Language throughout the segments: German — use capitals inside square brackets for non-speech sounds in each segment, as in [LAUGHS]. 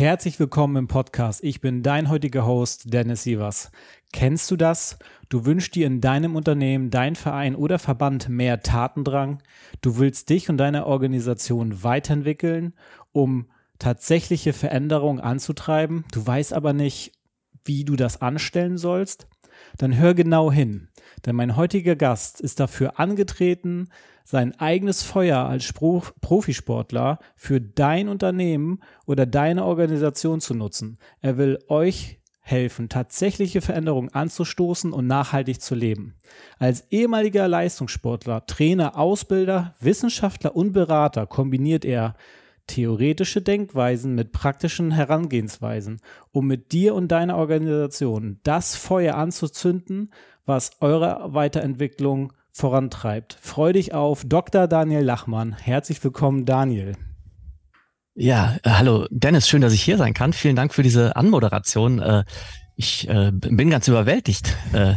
Herzlich willkommen im Podcast. Ich bin dein heutiger Host, Dennis Sievers. Kennst du das? Du wünschst dir in deinem Unternehmen, dein Verein oder Verband mehr Tatendrang. Du willst dich und deine Organisation weiterentwickeln, um tatsächliche Veränderungen anzutreiben. Du weißt aber nicht, wie du das anstellen sollst. Dann hör genau hin, denn mein heutiger Gast ist dafür angetreten, sein eigenes Feuer als Profisportler für dein Unternehmen oder deine Organisation zu nutzen. Er will euch helfen, tatsächliche Veränderungen anzustoßen und nachhaltig zu leben. Als ehemaliger Leistungssportler, Trainer, Ausbilder, Wissenschaftler und Berater kombiniert er theoretische Denkweisen mit praktischen Herangehensweisen, um mit dir und deiner Organisation das Feuer anzuzünden, was eure Weiterentwicklung vorantreibt. Freu dich auf Dr. Daniel Lachmann. Herzlich willkommen, Daniel. Ja, äh, hallo Dennis, schön, dass ich hier sein kann. Vielen Dank für diese Anmoderation. Äh, ich äh, bin ganz überwältigt äh,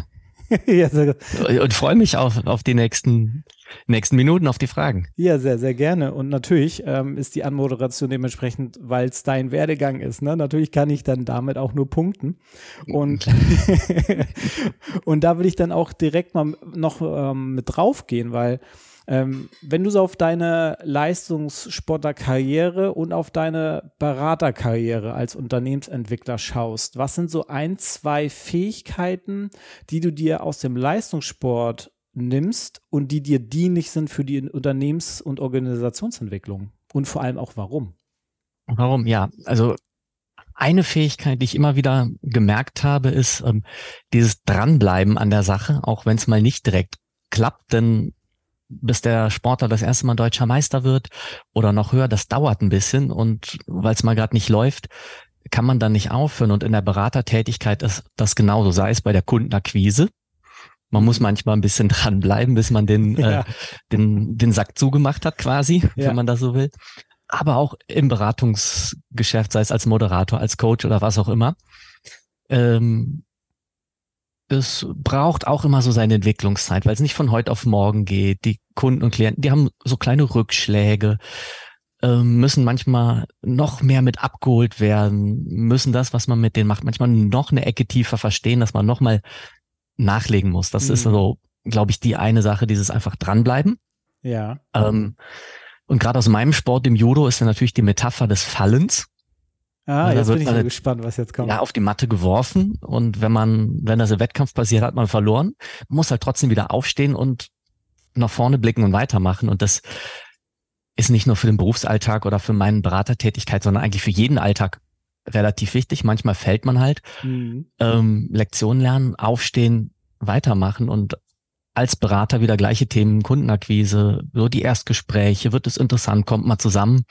[LAUGHS] und freue mich auf, auf die nächsten nächsten Minuten auf die Fragen. Ja, sehr, sehr gerne. Und natürlich ähm, ist die Anmoderation dementsprechend, weil es dein Werdegang ist. Ne? Natürlich kann ich dann damit auch nur punkten. Und, [LAUGHS] [LAUGHS] und da will ich dann auch direkt mal noch ähm, mit draufgehen, weil ähm, wenn du so auf deine Leistungssportlerkarriere und auf deine Beraterkarriere als Unternehmensentwickler schaust, was sind so ein, zwei Fähigkeiten, die du dir aus dem Leistungssport nimmst und die dir dienlich sind für die Unternehmens- und Organisationsentwicklung? Und vor allem auch warum? Warum? Ja, also eine Fähigkeit, die ich immer wieder gemerkt habe, ist ähm, dieses Dranbleiben an der Sache, auch wenn es mal nicht direkt klappt, denn bis der Sportler das erste Mal deutscher Meister wird oder noch höher, das dauert ein bisschen und weil es mal gerade nicht läuft, kann man dann nicht aufhören. Und in der Beratertätigkeit ist das genauso, sei es bei der Kundenakquise, man muss manchmal ein bisschen dranbleiben, bis man den, [LAUGHS] ja. äh, den, den Sack zugemacht hat, quasi, ja. wenn man das so will. Aber auch im Beratungsgeschäft, sei es als Moderator, als Coach oder was auch immer. Ähm, es braucht auch immer so seine Entwicklungszeit, weil es nicht von heute auf morgen geht. Die Kunden und Klienten, die haben so kleine Rückschläge, ähm, müssen manchmal noch mehr mit abgeholt werden, müssen das, was man mit denen macht, manchmal noch eine Ecke tiefer verstehen, dass man nochmal nachlegen muss. Das mhm. ist so, glaube ich, die eine Sache, dieses einfach dranbleiben. Ja. Ähm, und gerade aus meinem Sport, dem Judo, ist ja natürlich die Metapher des Fallens. Ah, jetzt bin ich mal gespannt, was jetzt kommt. Ja, auf die Matte geworfen und wenn man, wenn das im Wettkampf passiert, hat man verloren. Man muss halt trotzdem wieder aufstehen und nach vorne blicken und weitermachen. Und das ist nicht nur für den Berufsalltag oder für meine Beratertätigkeit, sondern eigentlich für jeden Alltag relativ wichtig. Manchmal fällt man halt. Mhm. Ähm, Lektionen lernen, aufstehen, weitermachen und als Berater wieder gleiche Themen, Kundenakquise, so die Erstgespräche, wird es interessant, kommt man zusammen.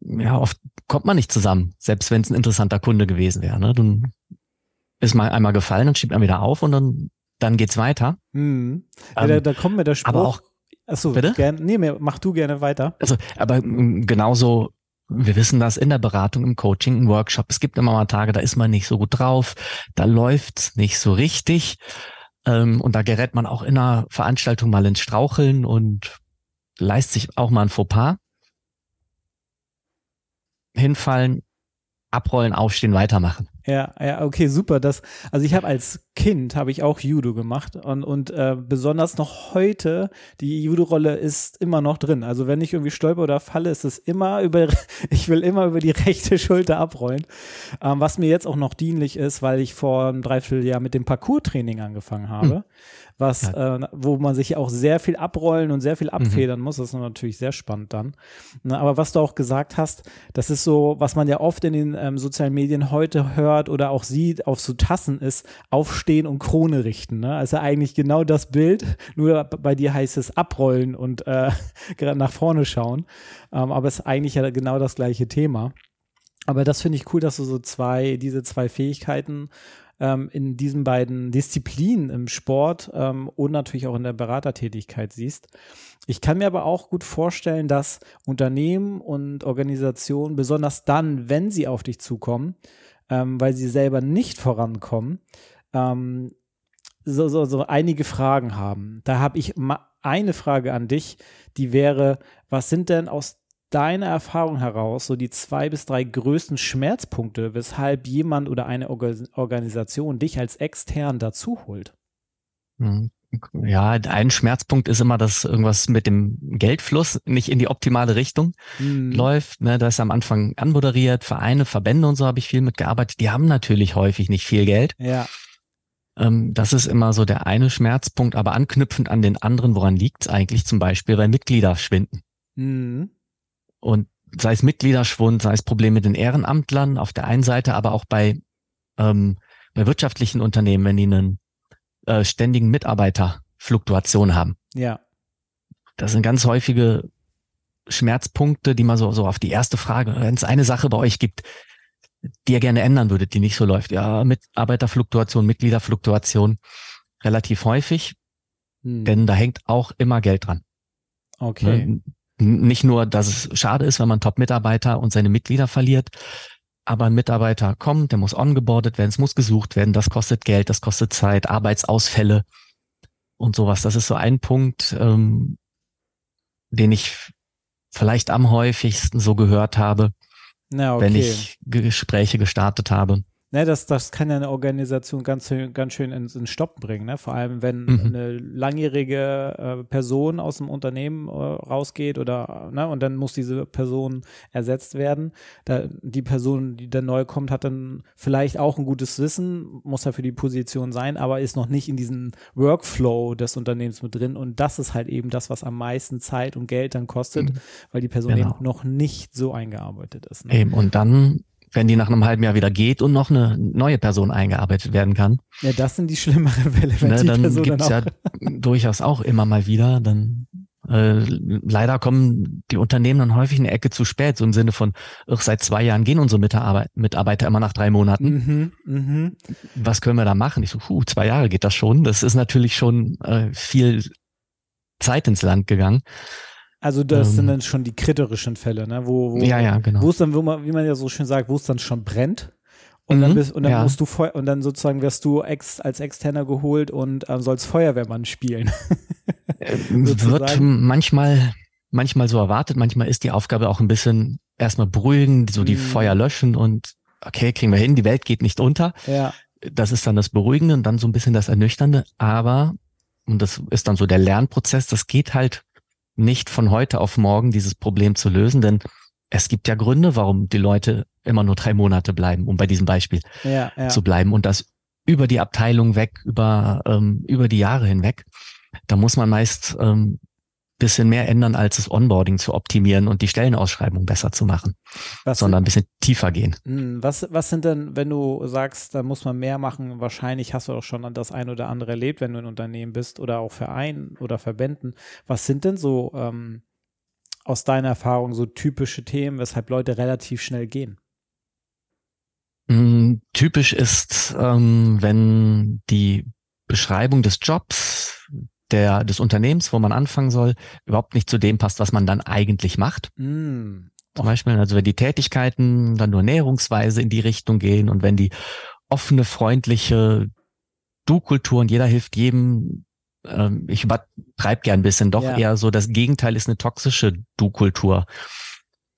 Ja, oft kommt man nicht zusammen, selbst wenn es ein interessanter Kunde gewesen wäre. Ne? Dann ist mal einmal gefallen und schiebt man wieder auf und dann, dann geht's weiter. Mhm. Ja, ähm, da, da kommt mir der Spruch. Aber auch, Achso, bitte? Gern, nee, mach du gerne weiter. Also, aber genauso wir wissen das in der Beratung, im Coaching, im Workshop. Es gibt immer mal Tage, da ist man nicht so gut drauf, da läuft's nicht so richtig. Ähm, und da gerät man auch in einer Veranstaltung mal ins Straucheln und leistet sich auch mal ein Fauxpas. Hinfallen, abrollen, aufstehen, weitermachen. Ja, ja, okay, super. Das, also ich habe als Kind habe ich auch Judo gemacht und, und äh, besonders noch heute, die Judo-Rolle ist immer noch drin. Also wenn ich irgendwie stolper oder falle, ist es immer über, [LAUGHS] ich will immer über die rechte Schulter abrollen. Ähm, was mir jetzt auch noch dienlich ist, weil ich vor einem Dreivierteljahr mit dem Parcours-Training angefangen habe. Hm was, äh, wo man sich auch sehr viel abrollen und sehr viel mhm. abfedern mhm. muss. Das ist natürlich sehr spannend dann. Na, aber was du auch gesagt hast, das ist so, was man ja oft in den ähm, sozialen Medien heute hört, hört oder auch sieht, auf so Tassen ist, aufstehen und Krone richten. Ne? Also eigentlich genau das Bild, nur bei dir heißt es abrollen und äh, [LAUGHS] gerade nach vorne schauen. Ähm, aber es ist eigentlich ja genau das gleiche Thema. Aber das finde ich cool, dass du so zwei, diese zwei Fähigkeiten ähm, in diesen beiden Disziplinen im Sport ähm, und natürlich auch in der Beratertätigkeit siehst. Ich kann mir aber auch gut vorstellen, dass Unternehmen und Organisationen, besonders dann, wenn sie auf dich zukommen, ähm, weil sie selber nicht vorankommen, ähm, so, so, so einige Fragen haben. Da habe ich eine Frage an dich, die wäre, was sind denn aus deiner Erfahrung heraus so die zwei bis drei größten Schmerzpunkte, weshalb jemand oder eine Organisation dich als extern dazu holt? Ja, ein Schmerzpunkt ist immer, dass irgendwas mit dem Geldfluss nicht in die optimale Richtung mhm. läuft. Ne, da ist am Anfang anmoderiert, Vereine, Verbände und so habe ich viel mitgearbeitet. Die haben natürlich häufig nicht viel Geld. Ja. Ähm, das ist immer so der eine Schmerzpunkt, aber anknüpfend an den anderen, woran liegt es eigentlich zum Beispiel, weil Mitglieder schwinden. Mhm. Und sei es Mitgliederschwund, sei es Probleme mit den Ehrenamtlern auf der einen Seite, aber auch bei, ähm, bei wirtschaftlichen Unternehmen, wenn die einen äh, ständigen Mitarbeiterfluktuation haben. Ja. Das sind ganz häufige Schmerzpunkte, die man so, so auf die erste Frage, wenn es eine Sache bei euch gibt, die ihr gerne ändern würdet, die nicht so läuft. Ja, Mitarbeiterfluktuation, Mitgliederfluktuation, relativ häufig, hm. denn da hängt auch immer Geld dran. Okay. Ne? Nicht nur, dass es schade ist, wenn man Top-Mitarbeiter und seine Mitglieder verliert, aber ein Mitarbeiter kommt, der muss ongeboardet werden, es muss gesucht werden, das kostet Geld, das kostet Zeit, Arbeitsausfälle und sowas. Das ist so ein Punkt, ähm, den ich vielleicht am häufigsten so gehört habe, Na, okay. wenn ich Gespräche gestartet habe. Ne, das, das kann ja eine Organisation ganz, ganz schön ins, ins Stopp bringen. Ne? Vor allem, wenn mhm. eine langjährige äh, Person aus dem Unternehmen äh, rausgeht oder ne, und dann muss diese Person ersetzt werden. Da, die Person, die dann neu kommt, hat dann vielleicht auch ein gutes Wissen, muss ja für die Position sein, aber ist noch nicht in diesem Workflow des Unternehmens mit drin. Und das ist halt eben das, was am meisten Zeit und Geld dann kostet, mhm. weil die Person genau. eben noch nicht so eingearbeitet ist. Ne? Eben, und dann wenn die nach einem halben Jahr wieder geht und noch eine neue Person eingearbeitet werden kann. Ja, das sind die schlimmeren Fälle, wenn ne, die dann Person gibt's dann ja [LAUGHS] durchaus auch immer mal wieder. Dann äh, leider kommen die Unternehmen dann häufig eine Ecke zu spät, so im Sinne von, ach, seit zwei Jahren gehen unsere Mitarbeiter, Mitarbeiter immer nach drei Monaten. Mhm, mh. Was können wir da machen? Ich so, puh, zwei Jahre geht das schon. Das ist natürlich schon äh, viel Zeit ins Land gegangen. Also das ähm, sind dann schon die kriterischen Fälle, ne? Wo, wo, ja, ja, genau. Wo es dann, wo man, wie man ja so schön sagt, wo es dann schon brennt. Und mhm, dann bist, und dann ja. musst du und dann sozusagen wirst du ex, als Externer geholt und äh, sollst Feuerwehrmann spielen. Äh, [LAUGHS] wird manchmal, manchmal so erwartet, manchmal ist die Aufgabe auch ein bisschen erstmal beruhigen, so die mhm. Feuer löschen und okay, kriegen wir hin, die Welt geht nicht unter. Ja. Das ist dann das Beruhigende und dann so ein bisschen das Ernüchternde, aber, und das ist dann so der Lernprozess, das geht halt nicht von heute auf morgen dieses Problem zu lösen, denn es gibt ja Gründe, warum die Leute immer nur drei Monate bleiben, um bei diesem Beispiel ja, ja. zu bleiben und das über die Abteilung weg, über, ähm, über die Jahre hinweg. Da muss man meist ähm, bisschen mehr ändern, als das Onboarding zu optimieren und die Stellenausschreibung besser zu machen, was sondern ein bisschen tiefer gehen. Hm, was, was sind denn, wenn du sagst, da muss man mehr machen, wahrscheinlich hast du auch schon das ein oder andere erlebt, wenn du ein Unternehmen bist oder auch Verein oder Verbänden. Was sind denn so ähm, aus deiner Erfahrung so typische Themen, weshalb Leute relativ schnell gehen? Mm, typisch ist, ähm, wenn die Beschreibung des Jobs, der, des Unternehmens, wo man anfangen soll, überhaupt nicht zu dem passt, was man dann eigentlich macht. Mm. Zum Beispiel, also wenn die Tätigkeiten dann nur näherungsweise in die Richtung gehen und wenn die offene, freundliche Du-Kultur und jeder hilft jedem, ähm, ich übertreibe gern ein bisschen, doch ja. eher so, das Gegenteil ist eine toxische Du-Kultur.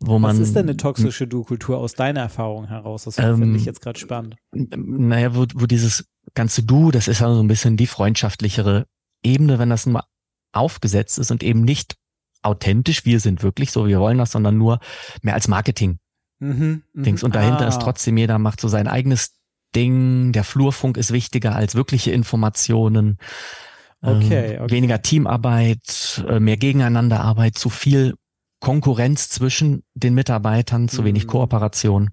Wo man, Was ist denn eine toxische Du-Kultur aus deiner Erfahrung heraus? Das ähm, finde ich jetzt gerade spannend. Naja, wo, wo dieses ganze Du, das ist ja so ein bisschen die freundschaftlichere Ebene, wenn das nur aufgesetzt ist und eben nicht authentisch, wir sind wirklich so, wir wollen das, sondern nur mehr als Marketing. Mhm, mhm. Dings. Und dahinter ah. ist trotzdem jeder macht so sein eigenes Ding. Der Flurfunk ist wichtiger als wirkliche Informationen. Okay, ähm, okay. Weniger Teamarbeit, äh, mehr Gegeneinanderarbeit, zu viel Konkurrenz zwischen den Mitarbeitern, zu wenig mhm. Kooperation.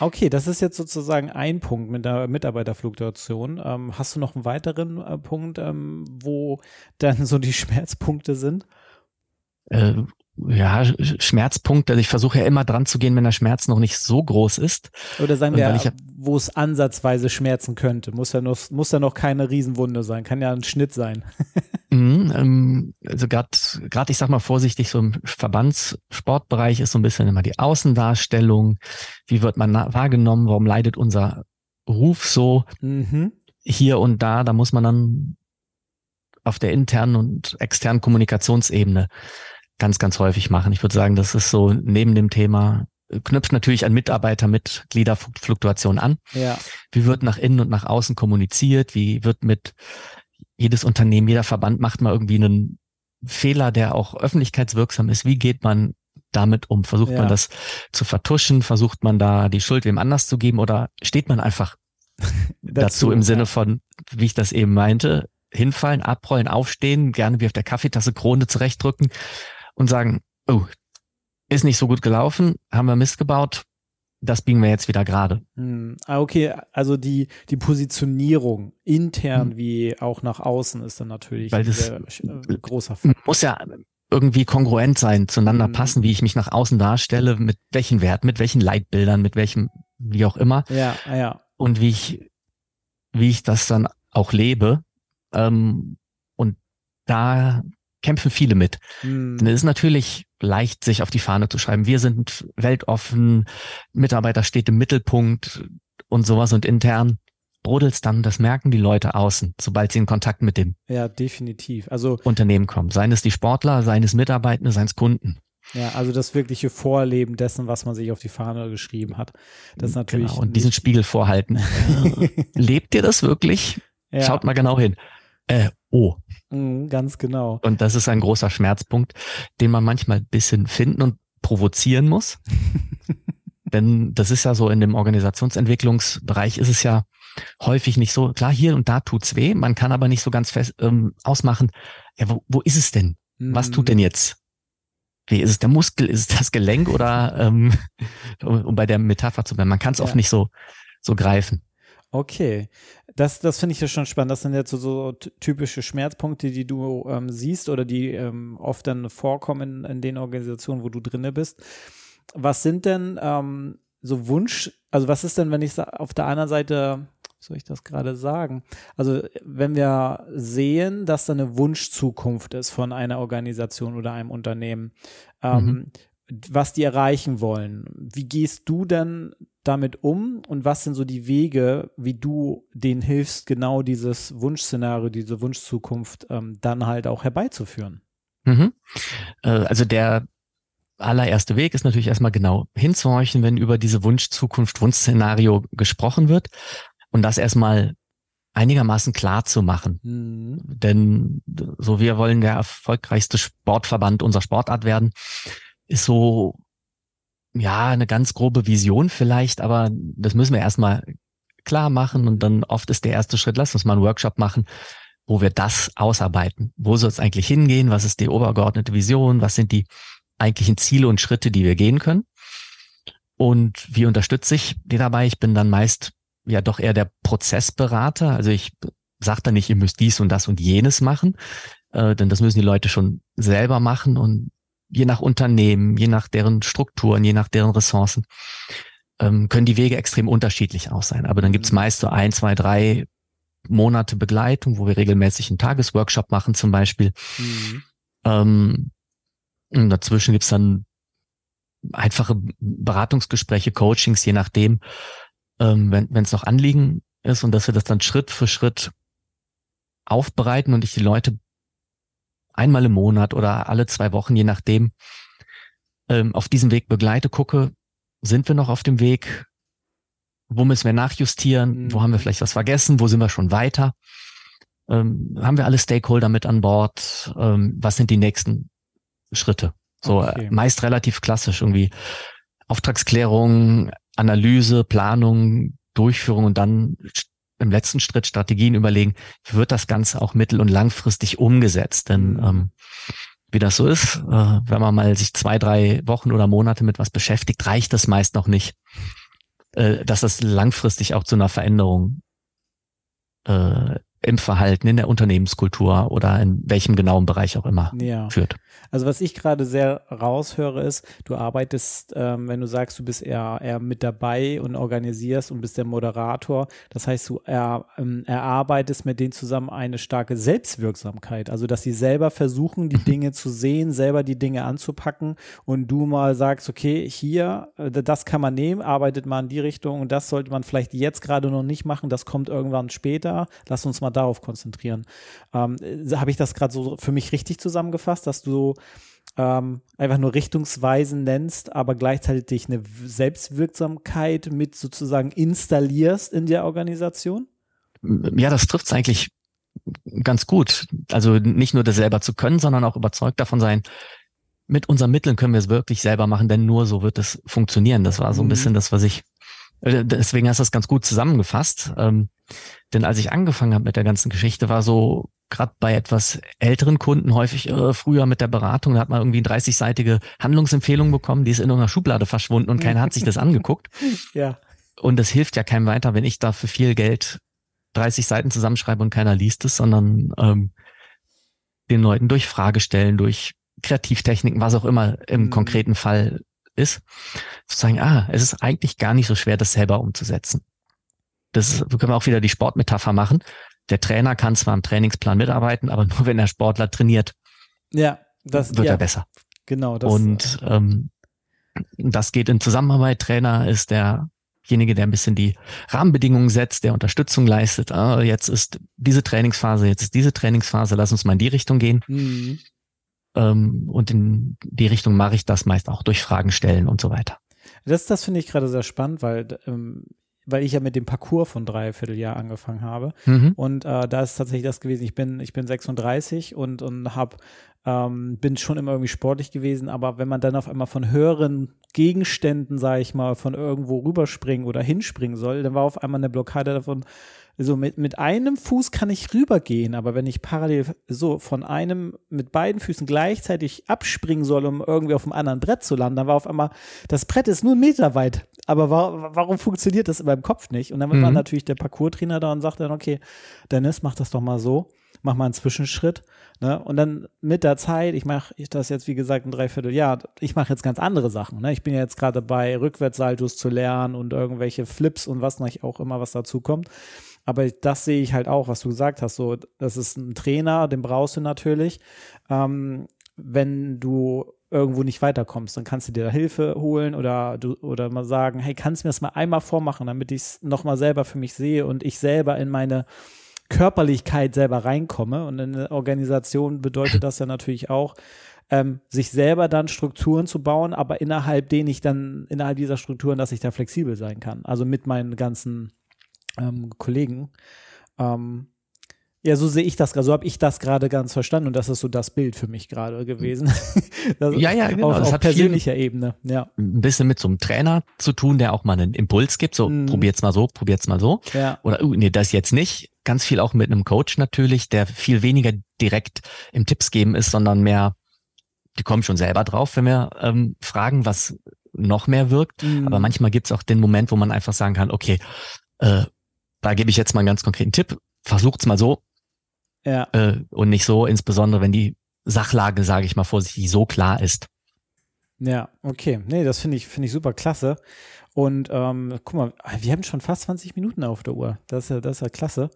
Okay, das ist jetzt sozusagen ein Punkt mit der Mitarbeiterfluktuation. Ähm, hast du noch einen weiteren äh, Punkt, ähm, wo dann so die [LAUGHS] Schmerzpunkte sind? Äh, ja, Schmerzpunkt. Also ich versuche ja immer dran zu gehen, wenn der Schmerz noch nicht so groß ist. Oder sagen wir, ja, wo es ansatzweise schmerzen könnte. Muss ja noch, muss ja noch keine Riesenwunde sein. Kann ja ein Schnitt sein. [LAUGHS] mhm, ähm, also gerade, gerade ich sag mal vorsichtig, so im Verbandssportbereich ist so ein bisschen immer die Außendarstellung. Wie wird man wahrgenommen? Warum leidet unser Ruf so? Mhm. Hier und da, da muss man dann auf der internen und externen Kommunikationsebene ganz, ganz häufig machen. Ich würde sagen, das ist so neben dem Thema, knüpft natürlich an Mitarbeiter-Mitgliederfluktuation an. Ja. Wie wird nach innen und nach außen kommuniziert? Wie wird mit jedes Unternehmen, jeder Verband macht mal irgendwie einen Fehler, der auch öffentlichkeitswirksam ist. Wie geht man damit um? Versucht ja. man das zu vertuschen? Versucht man da die Schuld wem anders zu geben oder steht man einfach [LAUGHS] dazu, dazu im Sinne von, wie ich das eben meinte, hinfallen, abrollen, aufstehen, gerne wie auf der Kaffeetasse Krone zurechtdrücken und sagen, oh, ist nicht so gut gelaufen, haben wir Mist gebaut, das biegen wir jetzt wieder gerade. Hm. Ah, okay, also die, die Positionierung intern hm. wie auch nach außen ist dann natürlich Weil das ein äh, [LAUGHS] großer Fall. Muss ja irgendwie kongruent sein, zueinander hm. passen, wie ich mich nach außen darstelle, mit welchen Werten, mit welchen Leitbildern, mit welchem, wie auch immer. Ja, ja. Und wie ich, wie ich das dann auch lebe. Ähm, und da kämpfen viele mit. Mhm. Denn es ist natürlich leicht, sich auf die Fahne zu schreiben. Wir sind weltoffen, Mitarbeiter steht im Mittelpunkt und sowas und intern brodelt's dann, das merken die Leute außen, sobald sie in Kontakt mit dem ja, definitiv. Also, Unternehmen kommen. Seien es die Sportler, seien es Mitarbeitende, seien es Kunden. Ja, also das wirkliche Vorleben dessen, was man sich auf die Fahne geschrieben hat. Das ist natürlich. Genau, und diesen Spiegel vorhalten. [LAUGHS] Lebt ihr das wirklich? Ja. Schaut mal genau hin. Äh, oh. Mhm, ganz genau. Und das ist ein großer Schmerzpunkt, den man manchmal ein bisschen finden und provozieren muss. [LAUGHS] Denn das ist ja so in dem Organisationsentwicklungsbereich ist es ja häufig nicht so, klar, hier und da tut's weh, man kann aber nicht so ganz fest ähm, ausmachen, ja, wo, wo ist es denn? Mhm. Was tut denn jetzt? Wie ist es der Muskel, ist es das Gelenk oder ähm, [LAUGHS] um bei der Metapher zu bleiben, man kann es ja. oft nicht so, so greifen. Okay, das, das finde ich ja schon spannend. Das sind jetzt so, so typische Schmerzpunkte, die du ähm, siehst oder die ähm, oft dann vorkommen in, in, den Organisationen, wo du drinne bist. Was sind denn ähm, so Wunsch, also was ist denn, wenn ich auf der anderen Seite, soll ich das gerade sagen? Also wenn wir sehen, dass da eine Wunschzukunft ist von einer Organisation oder einem Unternehmen, ähm, mhm. was die erreichen wollen, wie gehst du denn damit um und was sind so die Wege, wie du denen hilfst, genau dieses Wunschszenario, diese Wunschzukunft ähm, dann halt auch herbeizuführen? Mhm. Äh, also der allererste Weg ist natürlich erstmal genau hinzuhorchen, wenn über diese Wunschzukunft, Wunschszenario gesprochen wird und das erstmal einigermaßen klar zu machen. Mhm. Denn so wir wollen der erfolgreichste Sportverband unserer Sportart werden, ist so ja, eine ganz grobe Vision vielleicht, aber das müssen wir erstmal klar machen und dann oft ist der erste Schritt, lass uns mal einen Workshop machen, wo wir das ausarbeiten. Wo soll es eigentlich hingehen? Was ist die obergeordnete Vision? Was sind die eigentlichen Ziele und Schritte, die wir gehen können? Und wie unterstütze ich die dabei? Ich bin dann meist ja doch eher der Prozessberater. Also ich sage dann nicht, ihr müsst dies und das und jenes machen, äh, denn das müssen die Leute schon selber machen und je nach Unternehmen, je nach deren Strukturen, je nach deren Ressourcen, ähm, können die Wege extrem unterschiedlich aus sein. Aber dann gibt's mhm. meist so ein, zwei, drei Monate Begleitung, wo wir regelmäßig einen Tagesworkshop machen zum Beispiel. Mhm. Ähm, und dazwischen gibt's dann einfache Beratungsgespräche, Coachings, je nachdem, ähm, wenn es noch Anliegen ist und dass wir das dann Schritt für Schritt aufbereiten und ich die Leute einmal im Monat oder alle zwei Wochen, je nachdem, ähm, auf diesem Weg begleite, gucke, sind wir noch auf dem Weg? Wo müssen wir nachjustieren? Mhm. Wo haben wir vielleicht was vergessen? Wo sind wir schon weiter? Ähm, haben wir alle Stakeholder mit an Bord? Ähm, was sind die nächsten Schritte? So okay. äh, meist relativ klassisch irgendwie Auftragsklärung, Analyse, Planung, Durchführung und dann im letzten Schritt Strategien überlegen, wie wird das Ganze auch mittel- und langfristig umgesetzt? Denn mhm. ähm, wie das so ist, äh, wenn man mal sich zwei, drei Wochen oder Monate mit was beschäftigt, reicht das meist noch nicht, äh, dass das langfristig auch zu einer Veränderung äh, im Verhalten, in der Unternehmenskultur oder in welchem genauen Bereich auch immer ja. führt. Also was ich gerade sehr raushöre ist, du arbeitest, ähm, wenn du sagst, du bist eher, eher mit dabei und organisierst und bist der Moderator, das heißt, du er, ähm, erarbeitest mit denen zusammen eine starke Selbstwirksamkeit, also dass sie selber versuchen, die mhm. Dinge zu sehen, selber die Dinge anzupacken und du mal sagst, okay, hier, äh, das kann man nehmen, arbeitet mal in die Richtung und das sollte man vielleicht jetzt gerade noch nicht machen, das kommt irgendwann später, lass uns mal darauf konzentrieren. Ähm, äh, Habe ich das gerade so für mich richtig zusammengefasst, dass du ähm, einfach nur Richtungsweisen nennst, aber gleichzeitig eine Selbstwirksamkeit mit sozusagen installierst in der Organisation? Ja, das trifft es eigentlich ganz gut. Also nicht nur das selber zu können, sondern auch überzeugt davon sein, mit unseren Mitteln können wir es wirklich selber machen, denn nur so wird es funktionieren. Das war so ein mhm. bisschen das, was ich, deswegen hast du das ganz gut zusammengefasst. Ähm, denn als ich angefangen habe mit der ganzen Geschichte, war so gerade bei etwas älteren Kunden häufig äh, früher mit der Beratung, da hat man irgendwie 30-seitige Handlungsempfehlung bekommen, die ist in einer Schublade verschwunden und keiner hat sich das [LAUGHS] angeguckt. Ja. Und das hilft ja keinem weiter, wenn ich da für viel Geld 30 Seiten zusammenschreibe und keiner liest es, sondern ähm, den Leuten durch Fragestellen, durch Kreativtechniken, was auch immer im mhm. konkreten Fall ist, zu sagen, ah, es ist eigentlich gar nicht so schwer, das selber umzusetzen. Das können wir auch wieder die Sportmetapher machen. Der Trainer kann zwar im Trainingsplan mitarbeiten, aber [LAUGHS] nur wenn der Sportler trainiert, ja, das, wird ja, er besser. Genau. Das, Und ähm, das geht in Zusammenarbeit. Trainer ist derjenige, der ein bisschen die Rahmenbedingungen setzt, der Unterstützung leistet. Ah, jetzt ist diese Trainingsphase, jetzt ist diese Trainingsphase, lass uns mal in die Richtung gehen. Mhm. Ähm, und in die Richtung mache ich das meist auch durch Fragen stellen und so weiter. Das, das finde ich gerade sehr spannend, weil ähm, weil ich ja mit dem Parcours von Dreivierteljahr angefangen habe. Mhm. Und äh, da ist tatsächlich das gewesen. Ich bin, ich bin 36 und, und hab, ähm, bin schon immer irgendwie sportlich gewesen, aber wenn man dann auf einmal von höheren Gegenständen, sage ich mal, von irgendwo rüberspringen oder hinspringen soll, dann war auf einmal eine Blockade davon, so mit, mit einem Fuß kann ich rübergehen, aber wenn ich parallel so von einem mit beiden Füßen gleichzeitig abspringen soll, um irgendwie auf dem anderen Brett zu landen, dann war auf einmal, das Brett ist nur einen Meter weit. Aber wa warum funktioniert das in meinem Kopf nicht? Und dann mhm. war natürlich der Parcours-Trainer da und sagte dann, okay, Dennis, mach das doch mal so, mach mal einen Zwischenschritt. Ne? Und dann mit der Zeit, ich mache das jetzt wie gesagt ein Dreivierteljahr, ich mache jetzt ganz andere Sachen. Ne? Ich bin ja jetzt gerade dabei, Rückwärtssaltos zu lernen und irgendwelche Flips und was auch immer, was dazu kommt. Aber das sehe ich halt auch, was du gesagt hast. So, das ist ein Trainer, den brauchst du natürlich. Ähm, wenn du irgendwo nicht weiterkommst, dann kannst du dir da Hilfe holen oder du oder mal sagen, hey, kannst du mir das mal einmal vormachen, damit ich es nochmal selber für mich sehe und ich selber in meine Körperlichkeit selber reinkomme. Und in der Organisation bedeutet das ja natürlich auch, ähm, sich selber dann Strukturen zu bauen, aber innerhalb denen ich dann, innerhalb dieser Strukturen, dass ich da flexibel sein kann. Also mit meinen ganzen ähm, Kollegen. Ähm, ja, so sehe ich das gerade, so habe ich das gerade ganz verstanden und das ist so das Bild für mich gerade gewesen. [LAUGHS] ja, ja, genau. Auf, das auf persönlicher Ebene, ja. Ein bisschen mit so einem Trainer zu tun, der auch mal einen Impuls gibt, so mm. probiert's mal so, probiert's mal so. Ja. Oder uh, nee, das jetzt nicht. Ganz viel auch mit einem Coach natürlich, der viel weniger direkt im Tipps geben ist, sondern mehr, die kommen schon selber drauf, wenn wir ähm, fragen, was noch mehr wirkt. Mm. Aber manchmal gibt's auch den Moment, wo man einfach sagen kann, okay, äh, da gebe ich jetzt mal einen ganz konkreten Tipp. Versucht's mal so. Ja. Äh, und nicht so, insbesondere wenn die Sachlage, sage ich mal vorsichtig, so klar ist. Ja, okay. Nee, das finde ich, finde ich super klasse. Und ähm, guck mal, wir haben schon fast 20 Minuten auf der Uhr. Das ist ja, das ist ja klasse.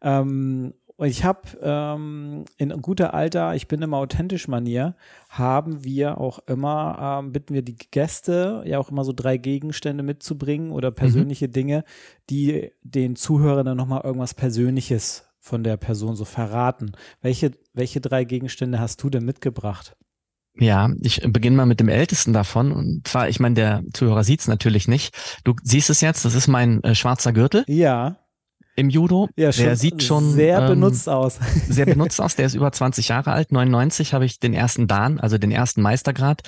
Ähm, und ich habe ähm, in guter Alter, ich bin immer authentisch Manier, haben wir auch immer, ähm, bitten wir die Gäste ja auch immer so drei Gegenstände mitzubringen oder mhm. persönliche mhm. Dinge, die den Zuhörern dann nochmal irgendwas Persönliches von der Person so verraten. Welche, welche drei Gegenstände hast du denn mitgebracht? Ja, ich beginne mal mit dem ältesten davon. Und zwar, ich meine, der Zuhörer sieht es natürlich nicht. Du siehst es jetzt, das ist mein äh, schwarzer Gürtel. Ja im Judo. Ja, schon der sieht schon sehr ähm, benutzt aus. [LAUGHS] sehr benutzt aus. Der ist über 20 Jahre alt. 99 habe ich den ersten Dan, also den ersten Meistergrad,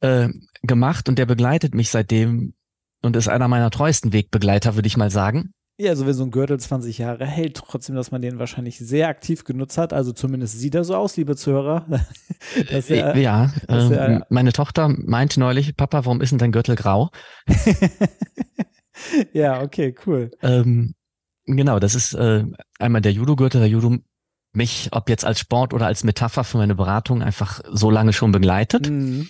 äh, gemacht und der begleitet mich seitdem und ist einer meiner treuesten Wegbegleiter, würde ich mal sagen. Ja, also wenn so ein Gürtel 20 Jahre hält, trotzdem, dass man den wahrscheinlich sehr aktiv genutzt hat. Also zumindest sieht er so aus, liebe Zuhörer. [LAUGHS] er, ja, äh, meine Tochter meinte neulich, Papa, warum ist denn dein Gürtel grau? [LAUGHS] ja, okay, cool. Ähm, genau, das ist äh, einmal der Judo-Gürtel, der Judo mich, ob jetzt als Sport oder als Metapher für meine Beratung, einfach so lange schon begleitet. Mhm.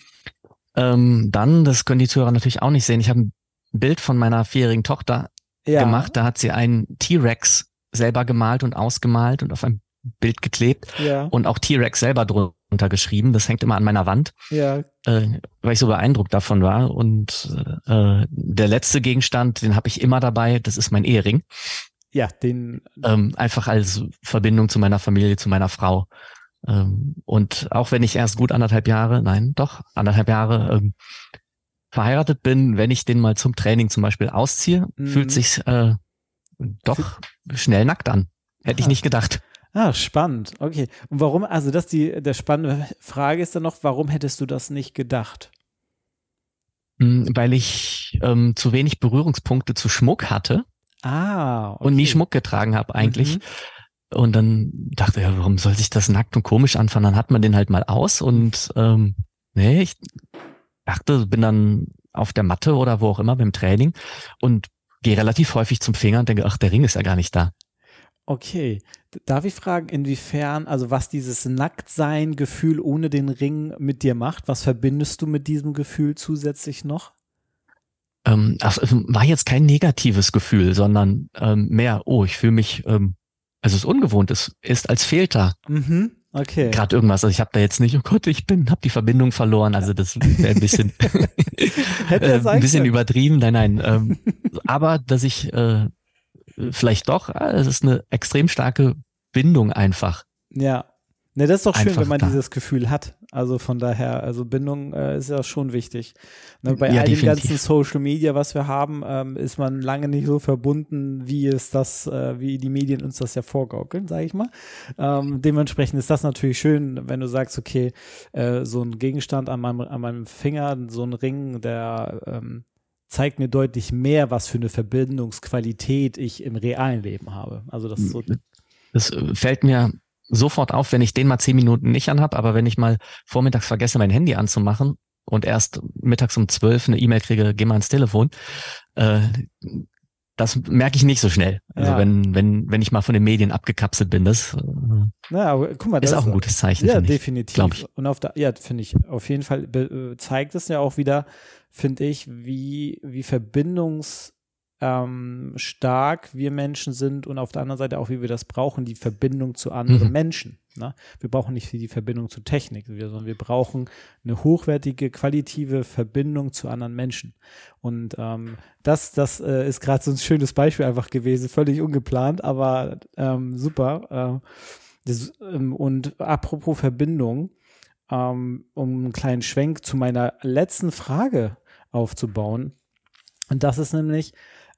Ähm, dann, das können die Zuhörer natürlich auch nicht sehen, ich habe ein Bild von meiner vierjährigen Tochter ja. gemacht. Da hat sie einen T-Rex selber gemalt und ausgemalt und auf ein Bild geklebt ja. und auch T-Rex selber drunter geschrieben. Das hängt immer an meiner Wand, ja. äh, weil ich so beeindruckt davon war. Und äh, der letzte Gegenstand, den habe ich immer dabei, das ist mein Ehering. Ja, den. Ähm, einfach als Verbindung zu meiner Familie, zu meiner Frau. Ähm, und auch wenn ich erst gut anderthalb Jahre, nein, doch, anderthalb Jahre ähm, verheiratet bin, wenn ich den mal zum Training zum Beispiel ausziehe, mhm. fühlt sich äh, doch schnell nackt an. Hätte ah. ich nicht gedacht. Ah, spannend. Okay. Und warum, also das die, der spannende [LAUGHS] Frage ist dann noch, warum hättest du das nicht gedacht? Hm, weil ich ähm, zu wenig Berührungspunkte zu Schmuck hatte. Ah. Okay. Und nie Schmuck getragen habe eigentlich. Mhm. Und dann dachte ich, ja, warum soll sich das nackt und komisch anfangen? Dann hat man den halt mal aus und ähm, nee, ich dachte, bin dann auf der Matte oder wo auch immer beim Training und gehe relativ häufig zum Finger und denke, ach, der Ring ist ja gar nicht da. Okay. Darf ich fragen, inwiefern, also was dieses Nacktsein-Gefühl ohne den Ring mit dir macht? Was verbindest du mit diesem Gefühl zusätzlich noch? Ähm, ach, war jetzt kein negatives Gefühl, sondern ähm, mehr, oh, ich fühle mich, ähm, also es ist ungewohnt, es ist als fehlt da. Mhm. Okay. Gerade irgendwas. Also ich habe da jetzt nicht, oh Gott, ich bin, habe die Verbindung verloren. Also das wäre ein bisschen, [LAUGHS] äh, [LAUGHS] ein bisschen übertrieben. Nein, nein. Ähm, aber dass ich äh, vielleicht doch, äh, es ist eine extrem starke Bindung einfach. Ja. Ne, das ist doch schön, wenn man da. dieses Gefühl hat. Also von daher, also Bindung äh, ist ja schon wichtig. Ne, bei ja, all dem ganzen Social Media, was wir haben, ähm, ist man lange nicht so verbunden, wie es das, äh, wie die Medien uns das ja vorgaukeln, sage ich mal. Ähm, dementsprechend ist das natürlich schön, wenn du sagst, okay, äh, so ein Gegenstand an meinem, an meinem Finger, so ein Ring, der ähm, zeigt mir deutlich mehr, was für eine Verbindungsqualität ich im realen Leben habe. Also das ist so. Das fällt mir sofort auf, wenn ich den mal zehn Minuten nicht anhab, aber wenn ich mal vormittags vergesse, mein Handy anzumachen und erst mittags um zwölf eine E-Mail kriege, geh mal ins Telefon, äh, das merke ich nicht so schnell. Also ja. wenn, wenn, wenn ich mal von den Medien abgekapselt bin, das äh, ja, aber, guck mal, ist auch ein gutes Zeichen. Ja, definitiv. Ich, Und auf der, ja, finde ich, auf jeden Fall äh, zeigt es ja auch wieder, finde ich, wie, wie Verbindungs ähm, stark wir Menschen sind und auf der anderen Seite auch, wie wir das brauchen, die Verbindung zu anderen mhm. Menschen. Ne? Wir brauchen nicht die Verbindung zu Technik, sondern wir brauchen eine hochwertige, qualitative Verbindung zu anderen Menschen. Und ähm, das, das äh, ist gerade so ein schönes Beispiel einfach gewesen, völlig ungeplant, aber ähm, super. Äh, das, ähm, und apropos Verbindung, ähm, um einen kleinen Schwenk zu meiner letzten Frage aufzubauen. Und das ist nämlich,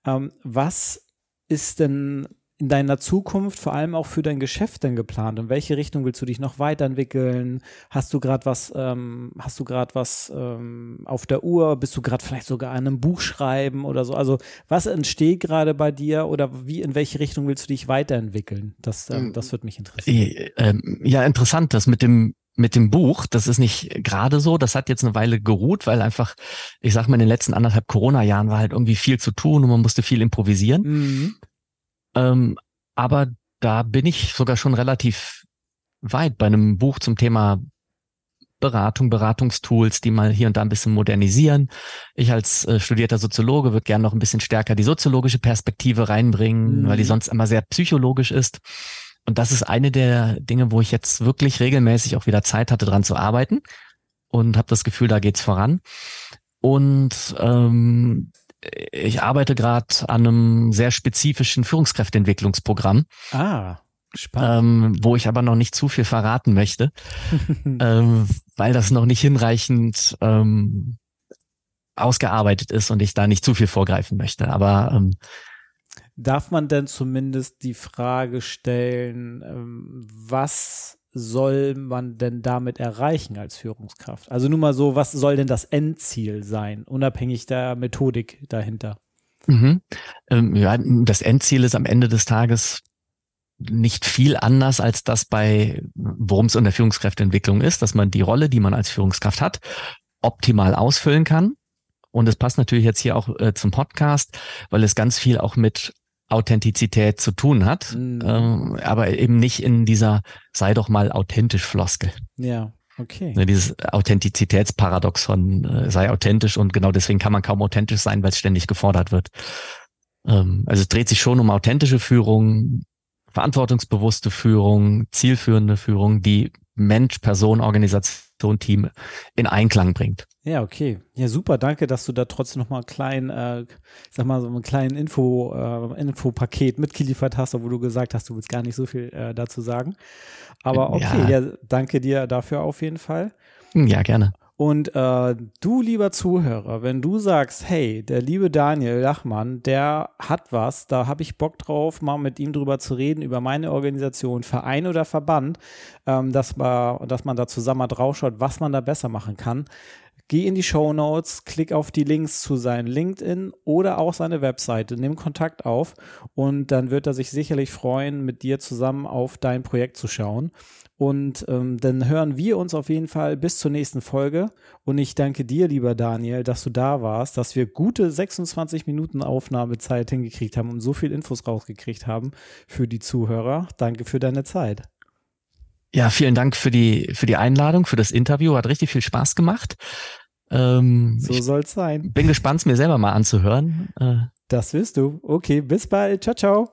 ähm, was ist denn in deiner Zukunft, vor allem auch für dein Geschäft denn geplant? In welche Richtung willst du dich noch weiterentwickeln? Hast du gerade was, ähm, hast du gerade was ähm, auf der Uhr? Bist du gerade vielleicht sogar an einem Buch schreiben oder so? Also was entsteht gerade bei dir oder wie, in welche Richtung willst du dich weiterentwickeln? Das, ähm, ähm das würde mich interessieren. Ähm, ja, interessant, das mit dem mit dem Buch, das ist nicht gerade so, das hat jetzt eine Weile geruht, weil einfach, ich sag mal, in den letzten anderthalb Corona-Jahren war halt irgendwie viel zu tun und man musste viel improvisieren. Mhm. Ähm, aber da bin ich sogar schon relativ weit bei einem Buch zum Thema Beratung, Beratungstools, die mal hier und da ein bisschen modernisieren. Ich als äh, studierter Soziologe würde gerne noch ein bisschen stärker die soziologische Perspektive reinbringen, mhm. weil die sonst immer sehr psychologisch ist. Und das ist eine der Dinge, wo ich jetzt wirklich regelmäßig auch wieder Zeit hatte, dran zu arbeiten und habe das Gefühl, da geht's voran. Und ähm, ich arbeite gerade an einem sehr spezifischen Führungskräfteentwicklungsprogramm. Ah. Spannend. Ähm, wo ich aber noch nicht zu viel verraten möchte, [LAUGHS] ähm, weil das noch nicht hinreichend ähm, ausgearbeitet ist und ich da nicht zu viel vorgreifen möchte. Aber ähm, Darf man denn zumindest die Frage stellen, ähm, was soll man denn damit erreichen als Führungskraft? Also nur mal so, was soll denn das Endziel sein, unabhängig der Methodik dahinter? Mhm. Ähm, ja, das Endziel ist am Ende des Tages nicht viel anders als das bei, worum es in der Führungskräfteentwicklung ist, dass man die Rolle, die man als Führungskraft hat, optimal ausfüllen kann Und es passt natürlich jetzt hier auch äh, zum Podcast, weil es ganz viel auch mit Authentizität zu tun hat, mhm. ähm, aber eben nicht in dieser sei doch mal authentisch Floskel. Ja. Okay. Ne, dieses Authentizitätsparadoxon äh, sei authentisch und genau deswegen kann man kaum authentisch sein, weil es ständig gefordert wird. Ähm, also es dreht sich schon um authentische Führung, verantwortungsbewusste Führung, zielführende Führung, die Mensch, Person, Organisation, Team in Einklang bringt. Ja, okay. Ja, super. Danke, dass du da trotzdem noch mal ein klein, äh, sag mal so ein kleinen Info, äh, Infopaket mitgeliefert hast, obwohl du gesagt hast, du willst gar nicht so viel äh, dazu sagen. Aber okay, ja. ja, danke dir dafür auf jeden Fall. Ja, gerne. Und äh, du, lieber Zuhörer, wenn du sagst, hey, der liebe Daniel Lachmann, der hat was, da habe ich Bock drauf, mal mit ihm drüber zu reden, über meine Organisation, Verein oder Verband, ähm, dass, man, dass man da zusammen mal draufschaut, was man da besser machen kann. Geh in die Show Notes, klick auf die Links zu seinem LinkedIn oder auch seine Webseite, nimm Kontakt auf und dann wird er sich sicherlich freuen, mit dir zusammen auf dein Projekt zu schauen. Und ähm, dann hören wir uns auf jeden Fall bis zur nächsten Folge. Und ich danke dir, lieber Daniel, dass du da warst, dass wir gute 26 Minuten Aufnahmezeit hingekriegt haben und so viel Infos rausgekriegt haben für die Zuhörer. Danke für deine Zeit. Ja, vielen Dank für die, für die Einladung, für das Interview. Hat richtig viel Spaß gemacht. Ähm, so soll's sein. Bin gespannt, es mir selber mal anzuhören. Äh, das wirst du. Okay, bis bald. Ciao, ciao.